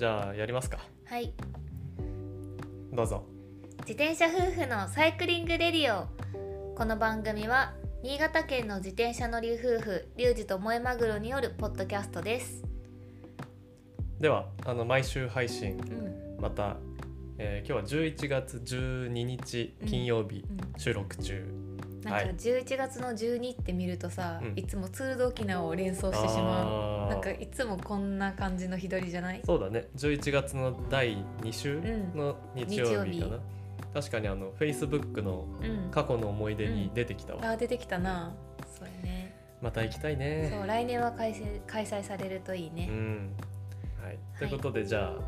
じゃあやりますか。はい。どうぞ。自転車夫婦のサイクリングレディオ。この番組は新潟県の自転車乗り夫婦リュウジと萌えマグロによるポッドキャストです。ではあの毎週配信うん。また、えー今日は11月12日金曜日うん。収録中、なんかはい。11月の12って見るとさ、うん。いつもツールド沖縄を連想してしまう。あー。なんかいつもこんな感じの日取りじゃない？そうだね。11月の第2週うん。の日曜日かな、日曜日。確かにあの Facebook のうん。過去の思い出に出てきたわ、あー出てきたな。そうやね。また行きたいね。そう来年は開催開催されるといいうね、ん。はい、ということでじゃあ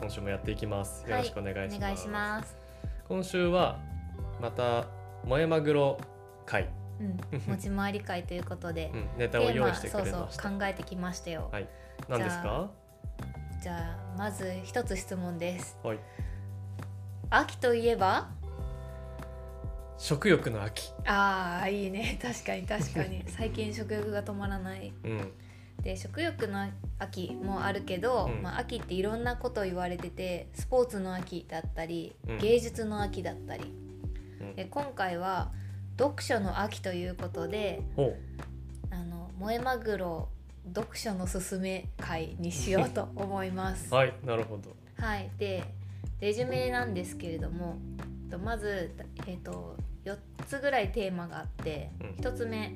今週もやっていきます。よろしくお願いします,、お願いします。今週はまた萌えマグロ会、うん。持ち回り会ということでう、ん、ネタを用意してくそうそう考えてきましたよ、はい何ですかじゃあまず一つ質問ですはい秋といえば食欲の秋あーいいね確かに確かに最近食欲が止まらないうんで食欲の秋もあるけど、うんまあ、秋っていろんなこと言われててスポーツの秋だったり、うん芸術の秋だったりうんで今回は読書の秋ということでほあの萌えマグロ読書のすすめ会にしようと思います。う。はいなるほど。はい、でレジュメなんですけれどもとまず、えー、と4つぐらいテーマがあって、うん。1つ目、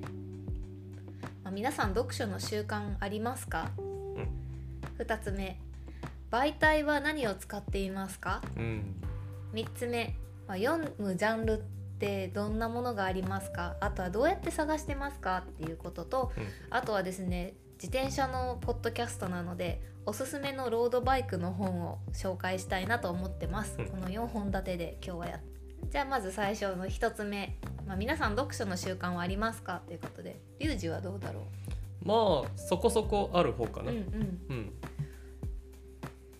まあ、皆さん読書の習慣ありますか、2つ目。媒体は何を使っていますか？うん。3つ目、まあ、読むジャンルってどんなものがありますか？あとはどうやって探してますか？っていうこととうん。あとはですね自転車のポッドキャストなのでおすすめのロードバイクの本を紹介したいなと思ってます、うん。この4本立てで今日はやっじゃあまず最初の1つ目、まあ、皆さん読書の習慣はありますか？ということでリュウジはどうだろまあそこそこある方かう、な、うんうん。うん。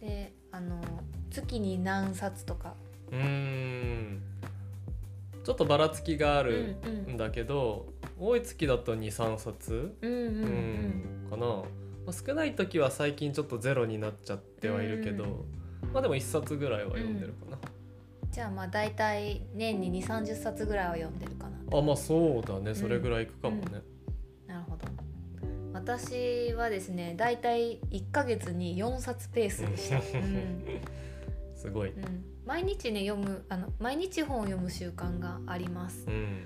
であの月に何冊とか。うーんちょっとばらつきがあるうんうん。んだけど、多い月だと23冊、うんうんうん。うんかな、まあ、少ない時は最近ちょっとゼロになっちゃってはいるけど、うん。まあでも1冊ぐらいは読んでるかな、じゃあまあ大体年に2 3 0冊ぐらいは読んでるかな。あまあそうだね。それぐらいいくかもね、なるほど。私はですね大体1ヶ月に4冊ペースでした、うんすごい、うん、毎日ね読むあの毎日本を読む習慣があります。うん。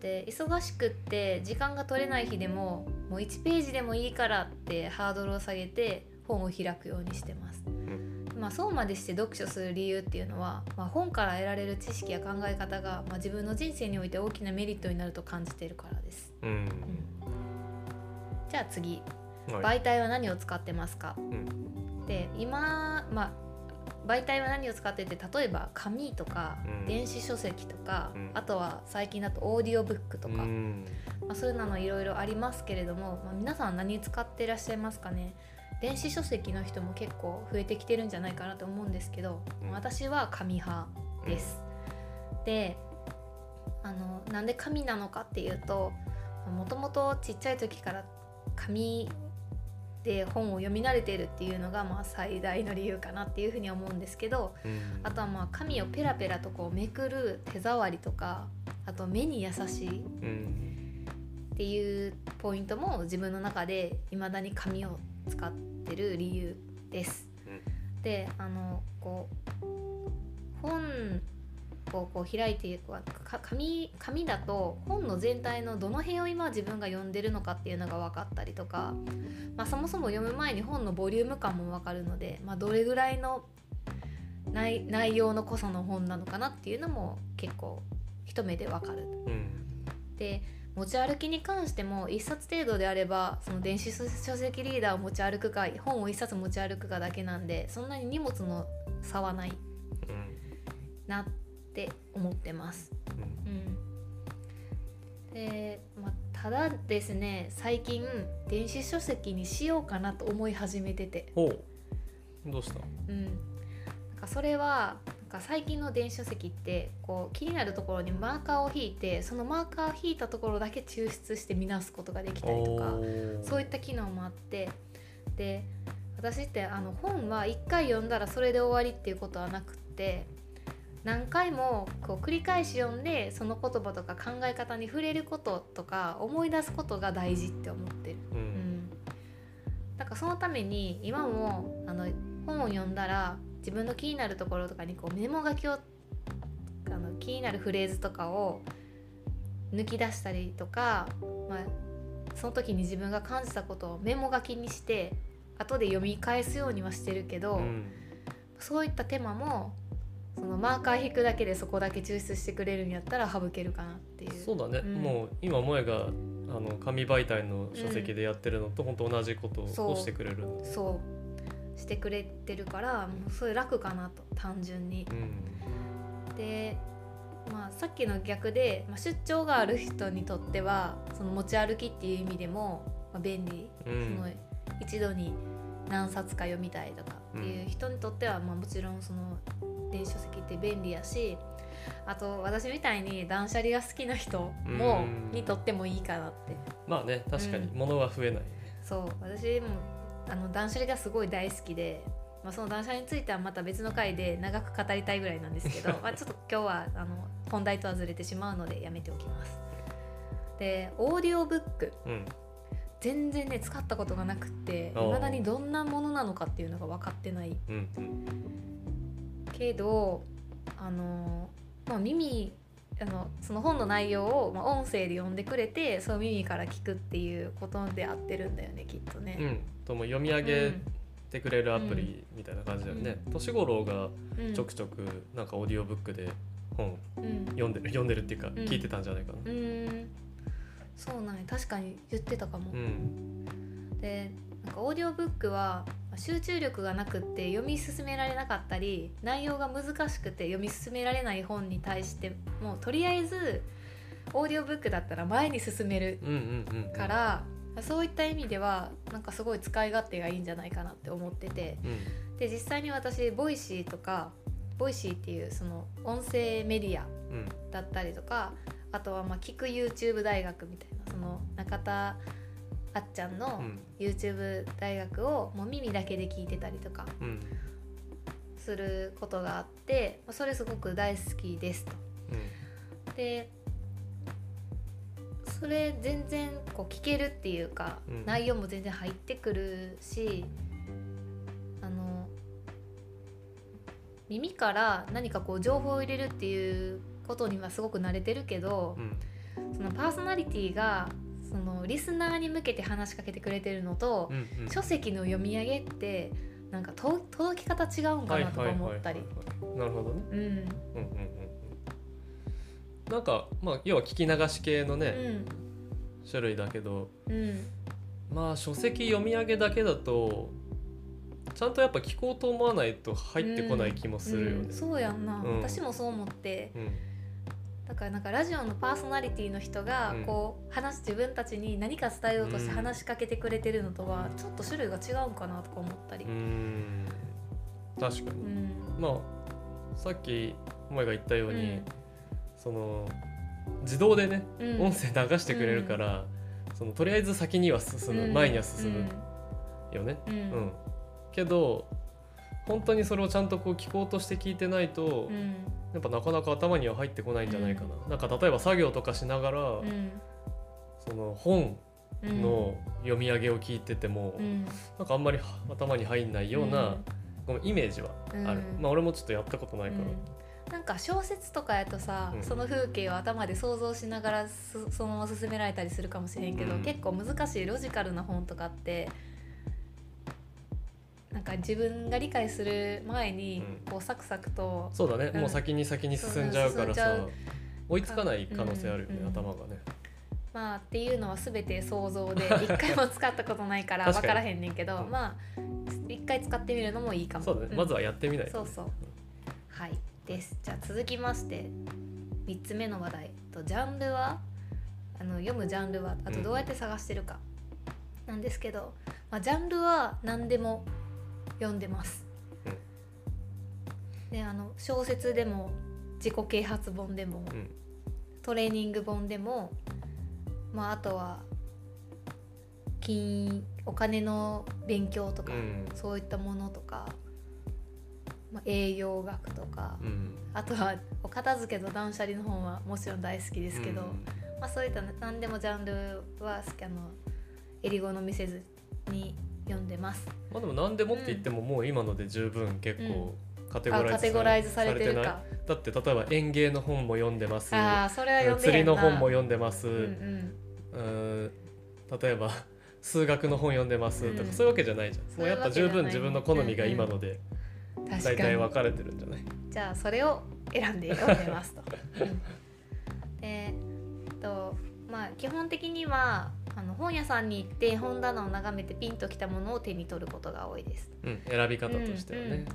で忙しくって時間が取れない日でももう1ページでもいいからってハードルを下げて本を開くようにしてます、まあ、そうまでして読書する理由っていうのは、まあ、本から得られる知識や考え方が、まあ、自分の人生において大きなメリットになると感じているからです、うん。うん、じゃあ次。はい。媒体は何を使ってますか、ん。で今まあ媒体は何を使ってて例えば紙とかうん。電子書籍とか、うん。あとは最近だとオーディオブックとか、うん。まあ、そういうのいろいろありますけれども、まあ、皆さん何使ってらっしゃいますかね。電子書籍の人も結構増えてきてるんじゃないかなと思うんですけど、うん。私は紙派です。であのなんで紙なのかっていうともともとちっちゃい時から紙で本を読み慣れているっていうのがまあ最大の理由かなっていうふうに思うんですけどうんあとはまあ紙をペラペラとこうめくる手触りとかあと目に優しいうんっていうポイントも自分の中で未だに紙を使ってる理由です。であのこう本をこう開いていくか紙紙だと本の全体のどの辺を今自分が読んでるのかっていうのが分かったりとか、まあ、そもそも読む前に本のボリューム感も分かるので、まあ、どれぐらいの内内容の濃さの本なのかなっていうのも結構一目で分かる。うんで持ち歩きに関しても1冊程度であればその電子書籍リーダーを持ち歩くか本を1冊持ち歩くかだけなんでそんなに荷物の差はないうんなって思ってます。うん、で、まあ、ただですね最近電子書籍にしようかなと思い始めてて、ほう。どうした？うん、なんかそれはなんか最近の電子書籍ってこう気になるところにマーカーを引いてそのマーカーを引いたところだけ抽出して見直すことができたりとかそういった機能もあって。で私ってあの本は一回読んだらそれで終わりっていうことはなくって何回もこう繰り返し読んでその言葉とか考え方に触れることとか思い出すことが大事って思ってる。ううんん、だからそのために今もあの本を読んだら自分の気になるところとかにこうメモ書きをあの気になるフレーズとかを抜き出したりとか、まあ、その時に自分が感じたことをメモ書きにして後で読み返すようにはしてるけど、うん。そういった手間もそのマーカー引くだけでそこだけ抽出してくれるんやったら省けるかなっていう。そうだね、うん。もう今萌があの紙媒体の書籍でやってるのと本当同じことをしてくれる。んでそうしてくれてるからもうそれ楽かなと単純に。うん。で、まあ、さっきの逆で、まあ、出張がある人にとってはその持ち歩きっていう意味でも、まあ、便利、うん。その一度に何冊か読みたいとかっていう人にとっては、まあ、もちろんその電子書籍って便利やしあと私みたいに断捨離が好きな人もうん。にとってもいいかなって。まあね確かにうん。物は増えない、そう。私もあの断捨離がすごい大好きで、まあ、その断捨離についてはまた別の回で長く語りたいぐらいなんですけど まあちょっと今日はあの本題とはずれてしまうのでやめておきます。でオーディオブック。うん。全然ね使ったことがなくっていまだにどんなものなのかっていうのが分かってない。うんうんけどあの、まあ、耳あのその本の内容を、まあ、音声で読んでくれてその耳から聞くっていうことで合ってるんだよねきっとね。うん。とも読み上げてくれるアプリみたいな感じだよね、年頃がうん。ちょくちょくなんかオーディオブックで本うん。読んでる読んでるっていうかん。聞いてたんじゃないかな。うーん。そうなんや。確かに言ってたかも、うん。でなんかオーディオブックはまあ集中力がなくって読み進められなかったり内容が難しくて読み進められない本に対してもうとりあえずオーディオブックだったら前に進めるうんうんうんから、そういった意味ではなんかすごい使い勝手がいいんじゃないかなって思ってて。うん。で実際に私 Voicy とか Voicy っていうその音声メディアうん。だったりとかあとはまあ聞く YouTube 大学みたいなその中田あっちゃんのうん。YouTube 大学をもう耳だけで聞いてたりとかうん。することがあってまあそれすごく大好きですと。でそれ全然こう聞けるっていうか、うん。内容も全然入ってくるしあの耳から何かこう情報を入れるっていうことにはすごく慣れてるけどう、ん。そのパーソナリティがそのリスナーに向けて話しかけてくれてるのと、うんうん。書籍の読み上げってなんかと届き方違うんかなとか思ったり。なるほどね。うん。うんうんうんうん。なんかまあ要は聞き流し系のね、うん。種類だけどうん。まあ書籍読み上げだけだとちゃんとやっぱ聞こうと思わないと入ってこない気もするよね。うん。そうやんな、うん。私もそう思って。うんだからなんかラジオのパーソナリティの人がうん。こう話自分たちに何か伝えようとしてうん話しかけてくれてるのとはちょっと種類が違うんかなとか思ったり。うー、ん。確かに、うん。まあさっき萌が言ったように、うん。その自動でね、うん。音声流してくれるから、そのとりあえず先には進む、うん。前には進むよね。うん。うん。けど本当にそれをちゃんとこう聞こうとして聞いてないと、うん。やっぱなかなか頭には入ってこないんじゃないかな。なんか例えば作業とかしながら、うん。その本うんの読み上げを聞いてても、うん。なんかあんまり頭に入んないような、このイメージはうん。ある、まあ俺もちょっとやったことないから、うん。なんか小説とかやとさ、うん。その風景を頭で想像しながらすそのまま進められたりするかもしれんけど、うん。結構難しいロジカルな本とかってなんか自分が理解する前にうん。こうサクサクと、そうだね、うんもう先に先に進んじゃうからさ、追いつかない可能性あるよね、うんうん頭がね。まあっていうのは全て想像で 一回も使ったことないから分からへんねんけどうん。まあ一回使ってみるのもいいかも。そうだね、ん。まずはやってみないと、ね、そうそう。はい。です。じゃあ続きまして3つ目の話題とジャンルは？あの読むジャンルはあとどうやって探してるか、なんですけど、まあ、ジャンルは何でも読んでます。であの小説でも自己啓発本でも、うん。トレーニング本でも、まあ、あとは金お金の勉強とか、うん。そういったものとか、まあ、栄養学とか、うん。あとはお片付けと断捨離の本はもちろん大好きですけど、うん。まあ、そういった何でもジャンルはあのえり好みせずに読んでます。まあでも何でもって言ってももう今ので十分結構カテゴあライズカテゴライズされてるないか。だって例えば園芸の本も読んでます。ああそれは読んで釣りの本も読読んでます、うんうん。例えば数学の本読んでます。とか、うんそういうわけじゃないじゃん。もそうやっぱ十分自分の好みが今ので大体分かれてるんじゃない？じゃあそれを選んで読んでますと。うん。でえっとまあ基本的にはあの本屋さんに行って本棚を眺めてピンときたものを手に取ることが多いです。うん、選び方としてはね、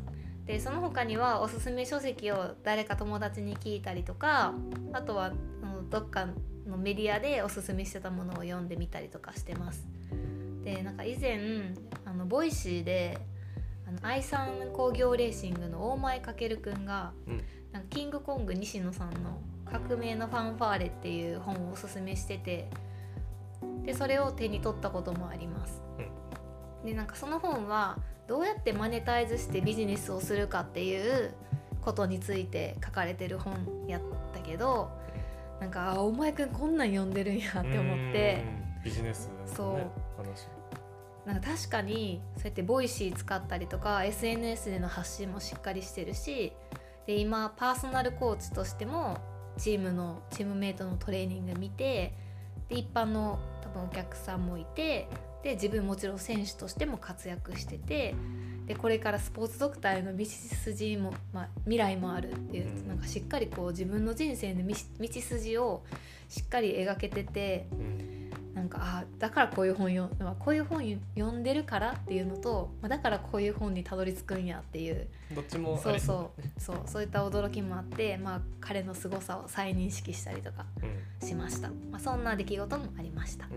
でその他にはおすすめ書籍を誰か友達に聞いたりとかあとはどっかのメディアでおすすめしてたものを読んでみたりとかしてます。でなんか以前あの Voicy であの愛三工業レーシングの大前翔くんが、うんなんかキングコング西野さんの「革命のファンファーレ」っていう本をおすすめしててでそれを手に取ったこともあります。でなんかその本はどうやってマネタイズしてビジネスをするかっていうことについて書かれてる本やったけどなんかあお前くんこんなん読んでるんやって思って。うん。ビジネスの、ね、そう。話。なんか確かにそうやって Voicy 使ったりとか SNS での発信もしっかりしてるしで今パーソナルコーチとしてもチームのチームメイトのトレーニング見てで一般の多分お客さんもいてで自分もちろん選手としても活躍しててでこれからスポーツドクターへの道筋も、まあ、未来もあるっていう、うん。なんかしっかりこう自分の人生の道道筋をしっかり描けててうんなんかあだからこういう本読まあこういう本読んでるからっていうのと、まあ、だからこういう本にたどり着くんやっていう。どっちもそうそう。そうそういった驚きもあって、まあ、彼の凄さを再認識したりとかうん。しました、まあ、そんな出来事もありました、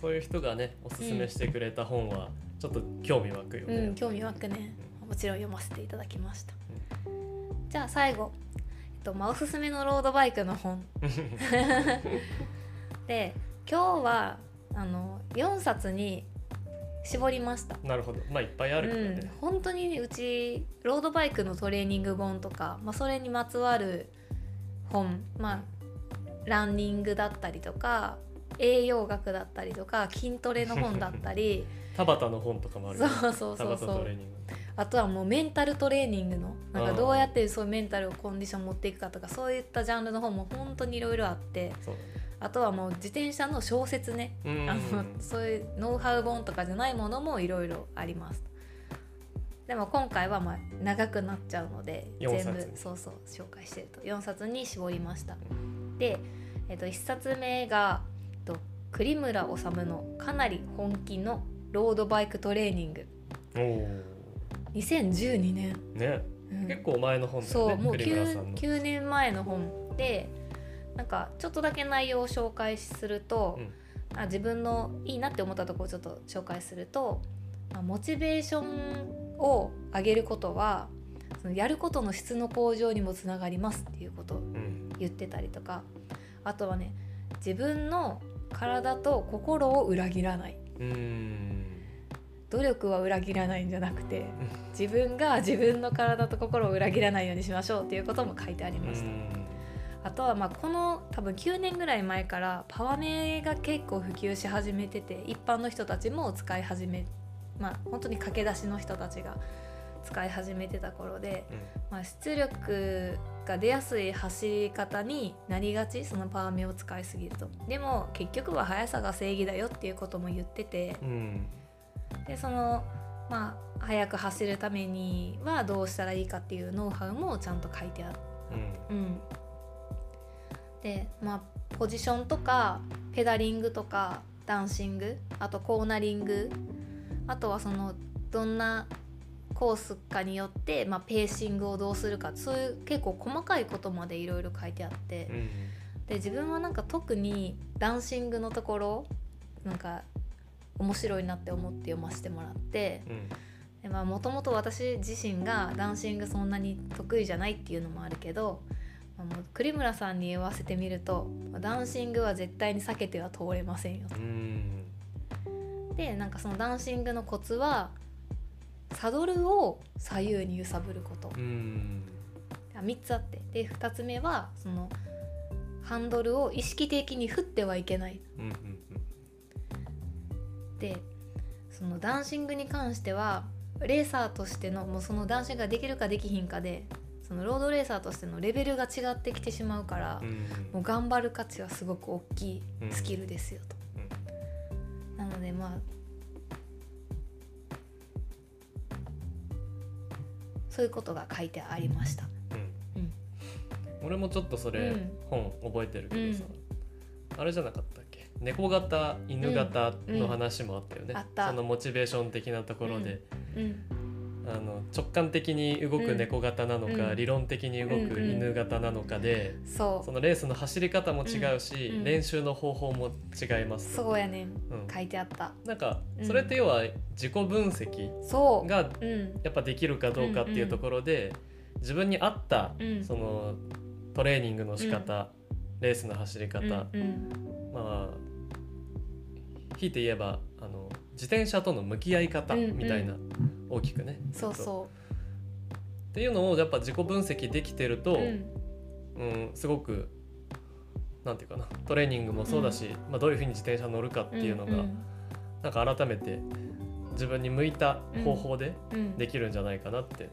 そういう人がねおすすめしてくれた本はちょっと興味湧くよね、うん、興味湧くね。もちろん読ませていただきました、じゃあ最後、えっとまあ、おすすめのロードバイクの本。で今日はあの4冊に絞りました。なるほど。まあいっぱいあるからうん。ね、、本当にうちロードバイクのトレーニング本とか、まあ、それにまつわる本。まあランニングだったりとか栄養学だったりとか筋トレの本だったり。田畑の本とかもあるそうそうそう田そうあとはもうメンタルトレーニングのなんかどうやってそういうメンタルをコンディション持っていくかとかそういったジャンルの本も本当にいろいろあって。そうあとはもう自転車の小説ね。だねあのそういうノウハウ本とかじゃないものもいろいろあります。でも今回はまあ長くなっちゃうので四全冊部そうそう紹介してると。4冊に絞りました。で、えっと1冊目が、えっと、栗村治の「かなり本気のロードバイクトレーニング。おお」2012年、ね、うん。結構前の本だよねそうもう栗村 9, さんの。9年前の本でなんかちょっとだけ内容を紹介すると、あ自分のいいなって思ったところをちょっと紹介すると、まあモチベーションを上げることはそのやることの質の向上にもつながりますっていうことをうん。言ってたりとかあとはね自分の体と心を裏切らない。うん。努力は裏切らないんじゃなくて自分が自分の体と心を裏切らないようにしましょうっていうことも書いてありました。あとはまあこの多分9年ぐらい前からパワメが結構普及し始めてて一般の人たちも使い始めまあ本当に駆け出しの人たちが使い始めてた頃で、まあ、出力が出やすい走り方になりがちそのパワメを使いすぎると。でも結局は速さが正義だよっていうことも言っててうんうん。でそのまあ速く走るためにはどうしたらいいかっていうノウハウもちゃんと書いてある。うん。うん、でまあポジションとかペダリングとかダンシングあとコーナリングあとはそのどんなコースかによって、まあ、ペーシングをどうするかそういう結構細かいことまでいろいろ書いてあってうんで自分はなんか特にダンシングのところなんか面白いなって思って読ませてもらってもともと私自身がダンシングそんなに得意じゃないっていうのもあるけど、まあもう栗村さんに言わせてみるとダンシングは絶対に避けては通れませんようん。でなんかそのダンシングのコツはサドルを左右に揺さぶること。うん。3つあって。で2つ目はそのハンドルを意識的に振ってはいけない。うんうん。でそのダンシングに関してはレーサーとしてのもうそのダンシングができるかできひんかでそのロードレーサーとしてのレベルが違ってきてしまうから、うんもう頑張る価値はすごく大きいスキルですよと。なのでまあそういうことが書いてありました。うん。うん。俺もちょっとそれ、うん。本覚えてるけどさ、あれじゃなかったっけ？猫型犬型の話もあったよね、うん。あった。そのモチベーション的なところで、うんあの直感的に動く猫型なのか、うん。理論的に動く犬型なのかで、そそのレースの走り方も違うし、うん。うん。練習の方法も違いまうす、そうやねん。うん。書いてあった。なんかうん。それって要は自己分析そがう。うん。やっぱできるかどうかっていうところで、自分に合ったうん。そのトレーニングの仕方、レースの走り方、うんうん。まあひいて言えば自転車との向き合い方うんうん。みたいな、大きくね。そうそっていうのをやっぱ自己分析できてるう。と、うん。うんすごくなんていうかなトレーニングもそうだし、まあ、どういうふうに自転車乗るかっていうのが、んなんか改めて自分に向いた方法でうん。できるんじゃないかなって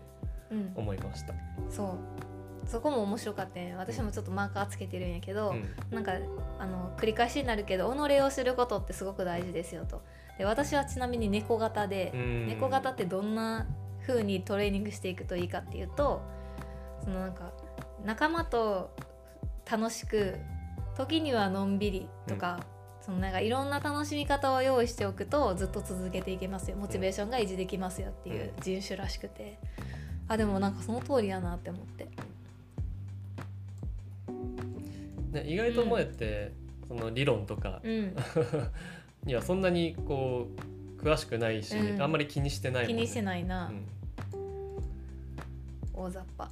うん。思いました。そうそこも面白かったね私もちょっとマーカーつけてるんやけど、うん。なんかあの繰り返しになるけど己を知ることってすごく大事ですよと。で私はちなみに猫型で、うん。猫型ってどんな風にトレーニングしていくといいかっていうとそのなんか仲間と楽しく時にはのんびりとか、そのなんかいろんな楽しみ方を用意しておくとずっと続けていけますよ。モチベーションが維持できますよっていう人種らしくて。あでもなんかその通りやなって思ってね、意外と萌えって、その理論とかうん。にはそんなにこう詳しくないし、うん。あんまり気にしてないね。気にしてないな、うん。大雑把。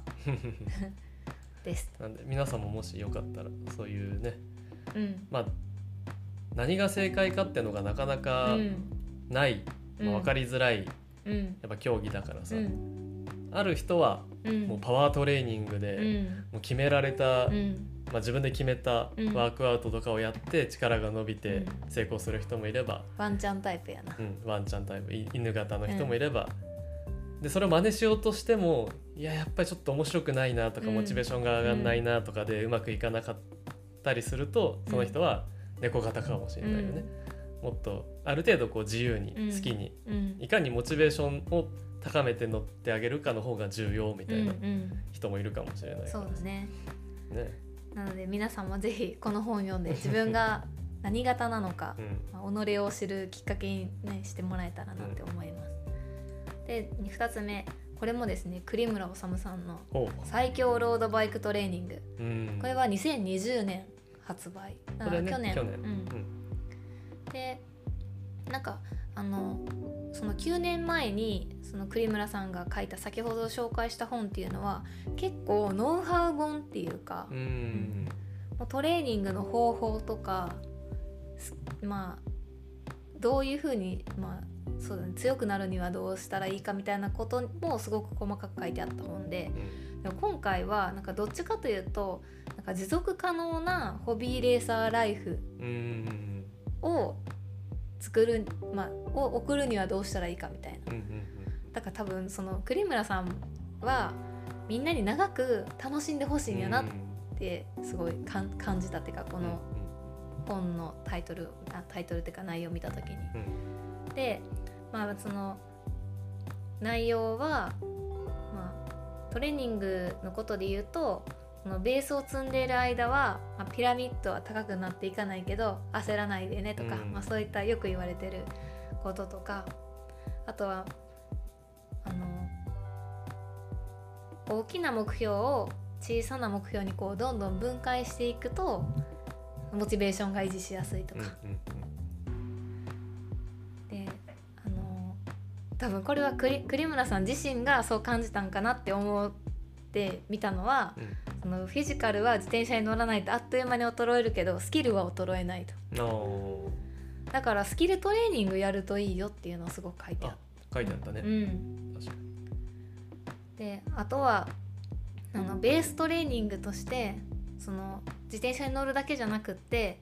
です。なんで皆さんももしよかったらそういうねうん。まあ何が正解かっていうのがなかなうかん。ない、まあ、分かりづらい、うん。やっぱ競技だからさ、うん。ある人はうん。もうパワートレーニングで、うん。もう決められた、うんまあ、自分で決めたうん。ワークアウトとかをやって力が伸びてうん。成功する人もいれば、ワンチャンタイプやな。うん、ワンちゃんタイプい犬型の人もいれば、でそれを真似しようとしてもいややっぱりちょっと面白くないなとか、うん。モチベーションが上がんないなとかでうまくいかなかったりするとその人は猫型かもしれないよね。もっとある程度こう自由にうん。好きに、うん。いかにモチベーションを高めて乗ってあげるかの方が重要みたいなうんうん。人もいるかもしれないから。そうだね。ねなので皆さんもぜひこの本読んで 自分が何型なのかう、ん。まあ、己を知るきっかけに、ね、してもらえたらなって思います。で2つ目これもですね栗村治さんのほ「最強ロードバイクトレーニング。う、うん」これは2020年発売。ね去年。去年。うん。うん。でなんかあのその9年前にその栗村さんが書いた先ほど紹介した本っていうのは結構ノウハウ本っていうか、うん。もうトレーニングの方法とかすまあどういうふうに、まあそうだね、強くなるにはどうしたらいいかみたいなこともすごく細かく書いてあった本でうん。でも今回はなんかどっちかというとなんか持続可能なホビーレーサーライフうん。を作る、まあ、を送るにはどうしたらいいかみたいな。だから多分その栗村さんはみんなに長く楽しんでほしいんやなってすごい感じたっていうかこの本のタイトルあタイトルっていうか内容を見た時に。うん。でまあその内容は、まあ、トレーニングのことで言うとそのベースを積んでいる間は、まあ、ピラミッドは高くなっていかないけど焦らないでねとか、うん。まあ、そういったよく言われてることとかあとはあの大きな目標を小さな目標にこうどんどん分解していくとモチベーションが維持しやすいとか、であの多分これは栗栗村さん自身がそう感じたんかなって思って見たのはうん。そのフィジカルは自転車に乗らないとあっという間に衰えるけどスキルは衰えないと。だからスキルトレーニングやるといいよっていうのをすごく書いてあっあ書いてあったね、た、うん、確かに。であとはあのベーストレーニングとしてその自転車に乗るだけじゃなくって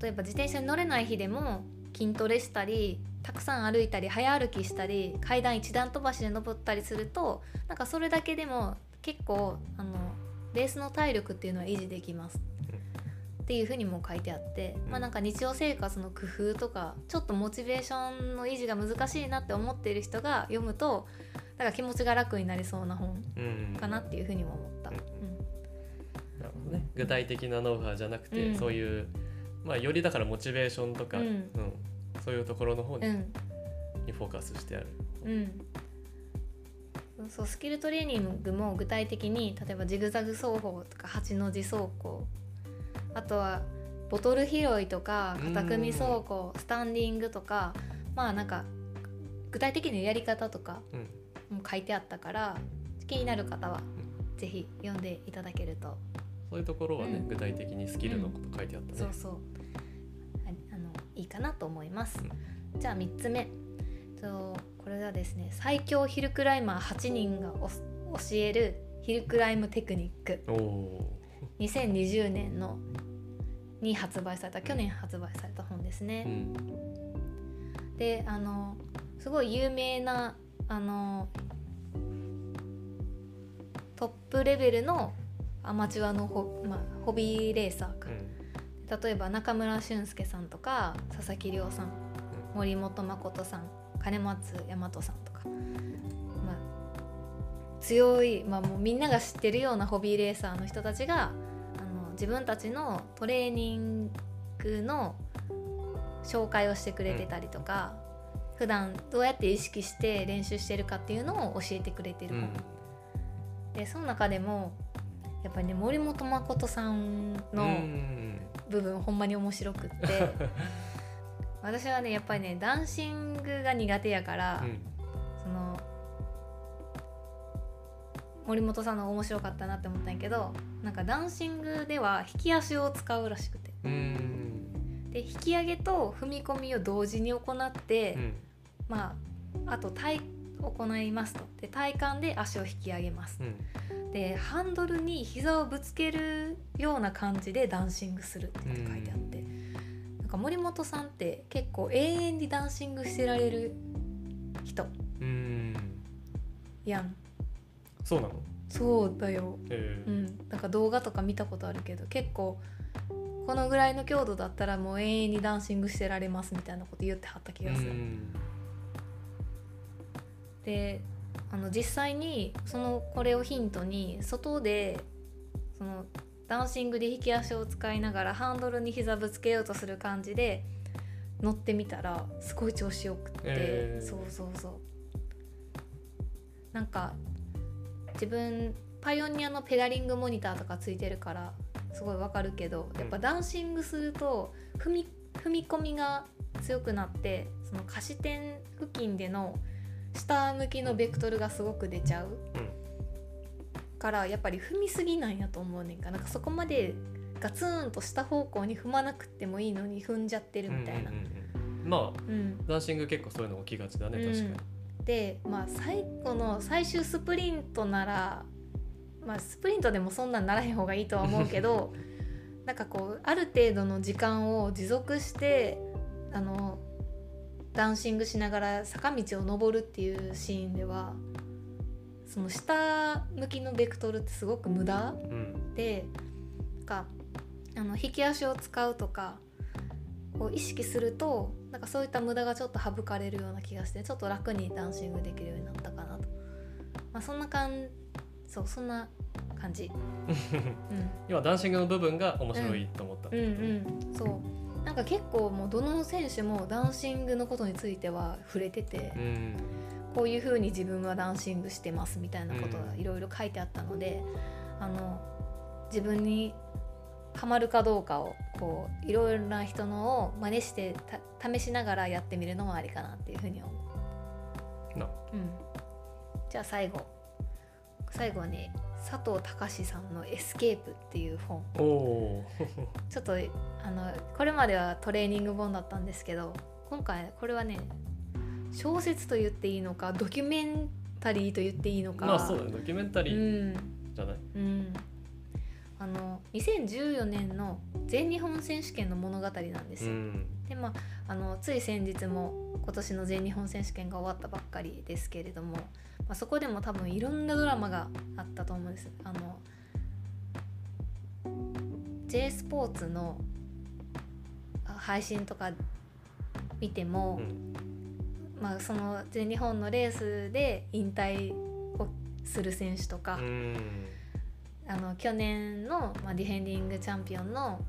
例えば自転車に乗れない日でも筋トレしたりたくさん歩いたり早歩きしたり階段一段飛ばしで登ったりするとなんかそれだけでも結構あのベースの体力っていうのは維持できます。っていうふうにも書いてあって、まあ、なんか日常生活の工夫とかちょっとモチベーションの維持が難しいなって思っている人が読むとなんか気持ちが楽になりそうな本うん。かなっていうふうにも思った。うん。なるほどね。具体的なノウハウじゃなくて、うん。そういうまあよりだからモチベーションとか、うん。うん。そういうところの方にフォーカスしてある。うんそうスキルトレーニングも具体的に例えばジグザグ走法とか8の字走行あとはボトル拾いとかうん片組走行スタンディングとかまあなんか具体的なやり方とかうん。も書いてあったから気になる方はぜひ読んでいただけると。そういうところはね、うん。具体的にスキルのこと書いてあったね。そうそう。ああのいいかなと思います、じゃあ3つ目とこれはですね最強ヒルクライマー8人がお教えるヒルクライムテクニック。おお2020年のに発売された去年発売された本ですー、うね、ん。であのすごい有名なあのトップレベルのアマチュアのホ,、まあ、ホビーレーサーか。うん。例えば中村俊輔さんとか佐々木亮さん森本誠さん金松大和さんとか、まあ、強い、まあ、もうみんなが知ってるようなホビーレーサーの人たちがあの自分たちのトレーニングの紹介をしてくれてたりとか、普段どうやって意識して練習してるかっていうのを教えてくれてるうん。本、でその中でもやっぱりね森本誠さんの、うん。部分ほんまに面白くって 私はねやっぱりねダンシングが苦手やから、うん。その森本さんの面白かったなって思ったんやけどなんかダンシングでは引き足を使うらしくて。うん。で引き上げと踏み込みを同時に行って、うん。まああと体行いますと。で体幹で足を引き上げます。うん。でハンドルに膝をぶつけるような感じでダンシングするって書いてあって、か森本さんって結構永遠にダンシングしてられる人。うん。やん。そうなの？そうだよ。え。ーうん。なんか動画とか見たことあるけど結構このぐらいの強度だったらもう永遠にダンシングしてられますみたいなこと言ってはった気がする、うん。であの実際にそのこれをヒントに外でそのダンシングで引き足を使いながらハンドルに膝ぶつけようとする感じで乗ってみたらすごい調子よくって、えー。そうそうそう。なんか自分パイオニアのペダリングモニターとかついてるからすごいわかるけどやっぱダンシングすると踏み踏み込みが強くなってその下視点付近での下向きのベクトルがすごく出ちゃうからやっぱり踏みすぎなんやと思うねんかなんかそこまでガツンと下方向に踏まなくてもいいのに踏んじゃってるみたいなうん。うんうんまあうんダンシング結構そういうの起きがちだねうん確かに。でまあ最後の最終スプリントならまあスプリントでもそんなんならへん方がいいとは思うけど なんかこうある程度の時間を持続してあのダンシングしながら坂道を登るっていうシーンではその下向きのベクトルってすごく無駄うん。でなんかあの引き足を使うとかを意識するとなんかそういった無駄がちょっと省かれるような気がしてちょっと楽にダンシングできるようになったかなと、まあ、そんな感そうそんな感じ、うん、今ダンシングの部分が面白いと思った。うんうん。そう。なんか結構もうどの選手もダンシングのことについては触れてて、うんこういう風に自分はダンシングしてますみたいなことがうん。いろいろ書いてあったので、あの自分にハマるかどうかをこういろいろな人のを真似してた試しながらやってみるのもありかなっていうふうに思う。な。うん、じゃあ最後最後はね佐藤喬さんの「エスケープ」っていう本。ちょっとあのこれまではトレーニング本だったんですけど今回これはね小説と言っていいのかドキュメンタリーと言っていいのか。まあそうだねドキュメンタリーうん。じゃない、うん。あの2014年の全日本選手権の物語なんですよ。うん。でまああのつい先日も今年の全日本選手権が終わったばっかりですけれども、まあ、そこでも多分いろんなドラマがあったと思うんです。あの J スポーツのあ配信とか見ても、まあ、その全日本のレースで引退をする選手とか、うん。あの去年の、まあ、ディフェンディングチャンピオンの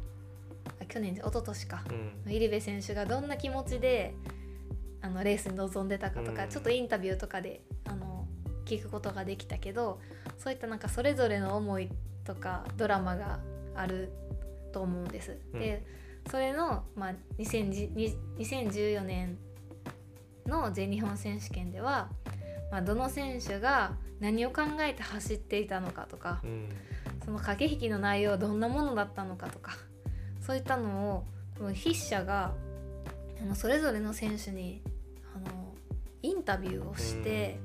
あ去年一昨年か。うん。入部選手がどんな気持ちであのレースに臨んでたかとか、うん。ちょっとインタビューとかであの聞くことができたけどそういったなんかそれぞれの思いとかドラマがあると思うんです。うん。でそれの、まあ、2010に2014年の全日本選手権では、まあ、どの選手が何を考えて走っていたのかとかうん。その駆け引きの内容はどんなものだったのかとかそういったのを筆者があのそれぞれの選手にあのインタビューをして、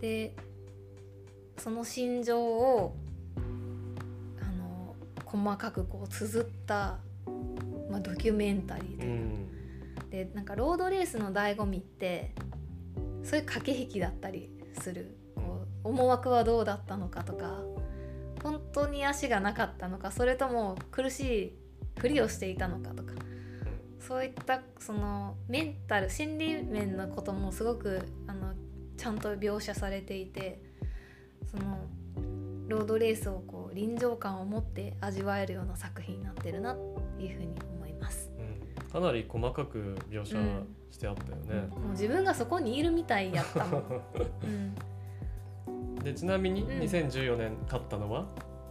でその心情をあの細かくこう綴った、まあ、ドキュメンタリーとういうか、んでなんかロードレースの醍醐味ってそういう駆け引きだったりするこう思惑はどうだったのかとか本当に足がなかったのかそれとも苦しいふりをしていたのかとかそういったそのメンタル心理面のこともすごくあのちゃんと描写されていてそのロードレースをこう臨場感を持って味わえるような作品になってるなっていうふうに思います。うんかなり細かく描写してあったよね、もう自分がそこにいるみたいやったもん。うん。でちなみにうん。2014年勝ったのは、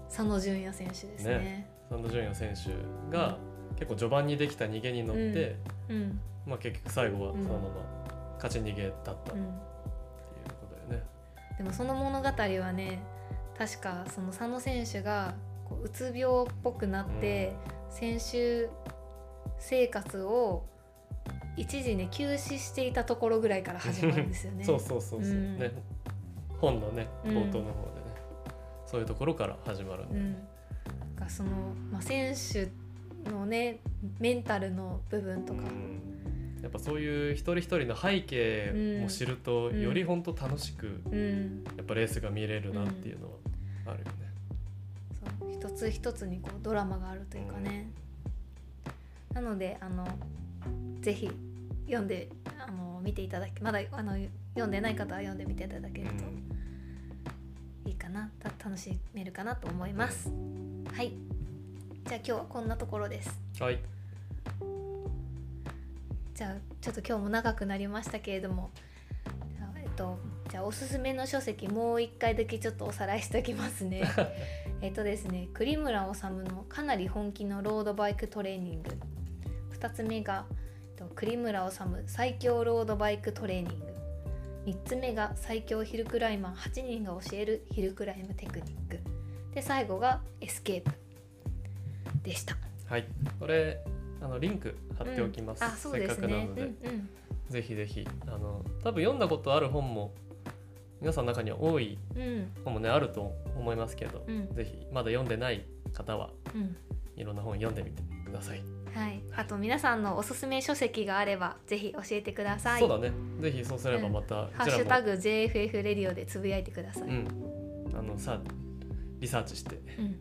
佐野純也選手ですね。サンド・ジュニア選手が結構序盤にできた逃げに乗って、うん、まあ、結局最後はそうん。のまま勝ち逃げだったっていううん、ことだよね。でもその物語はね確かその佐野選手がこううつ病っぽくなって、選手生活を一時ね休止していたところぐらいから始まるんですよね。そうそうそうそう、うん。ね。本のねうん。冒頭の方でね、そういうところから始まるんで、うん、がその、まあ、選手のねメンタルの部分とか、うん。やっぱそういう一人一人の背景も知ると、うんより本当楽しくうん、やっぱレースが見れるなっていうのはあるよね。そう。一つ一つにこうドラマがあるというかね、なのであのぜひ読んであの見ていただきまだあの読んでない方は読んでみていただけるといいかなた楽しめるかなと思います、はい。じゃあ今日はこんなところです。はい、じゃあちょっと今日も長くなりましたけれどもじゃあえっとじゃあおすすめの書籍もう一回だけちょっとおさらいしておきますね。えっとですね栗村治のかなり本気のロードバイクトレーニング2つ目がえっと栗村治最強ロードバイクトレーニング。3つ目が最強ヒルクライマー8人が教えるヒルクライムテクニック。で最後がエスケープ。でした。はい、これあのリンク貼っておきます、あそうせっかですねくなので、うんうん。ぜひぜひあの多分読んだことある本も皆さんの中には多いうん。本もねあると思いますけど、うん。ぜひまだ読んでない方はうん。いろんな本読んでみてください。はい、あと皆さんのおすすめ書籍があればぜひ教えてください。そうだねぜひそうすればまた、ハッシュタグ JFF レディオでつぶやいてください。うんあのさリサーチしてうん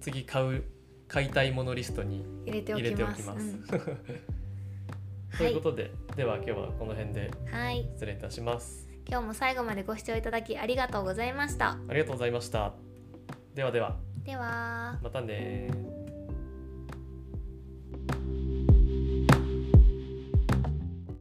次買う買いたいものリストに入れておきます。ということで、では今日はこの辺ではい、失礼いたします。今日も最後までご視聴いただきありがとうございました。ありがとうございました。ではではでは。またね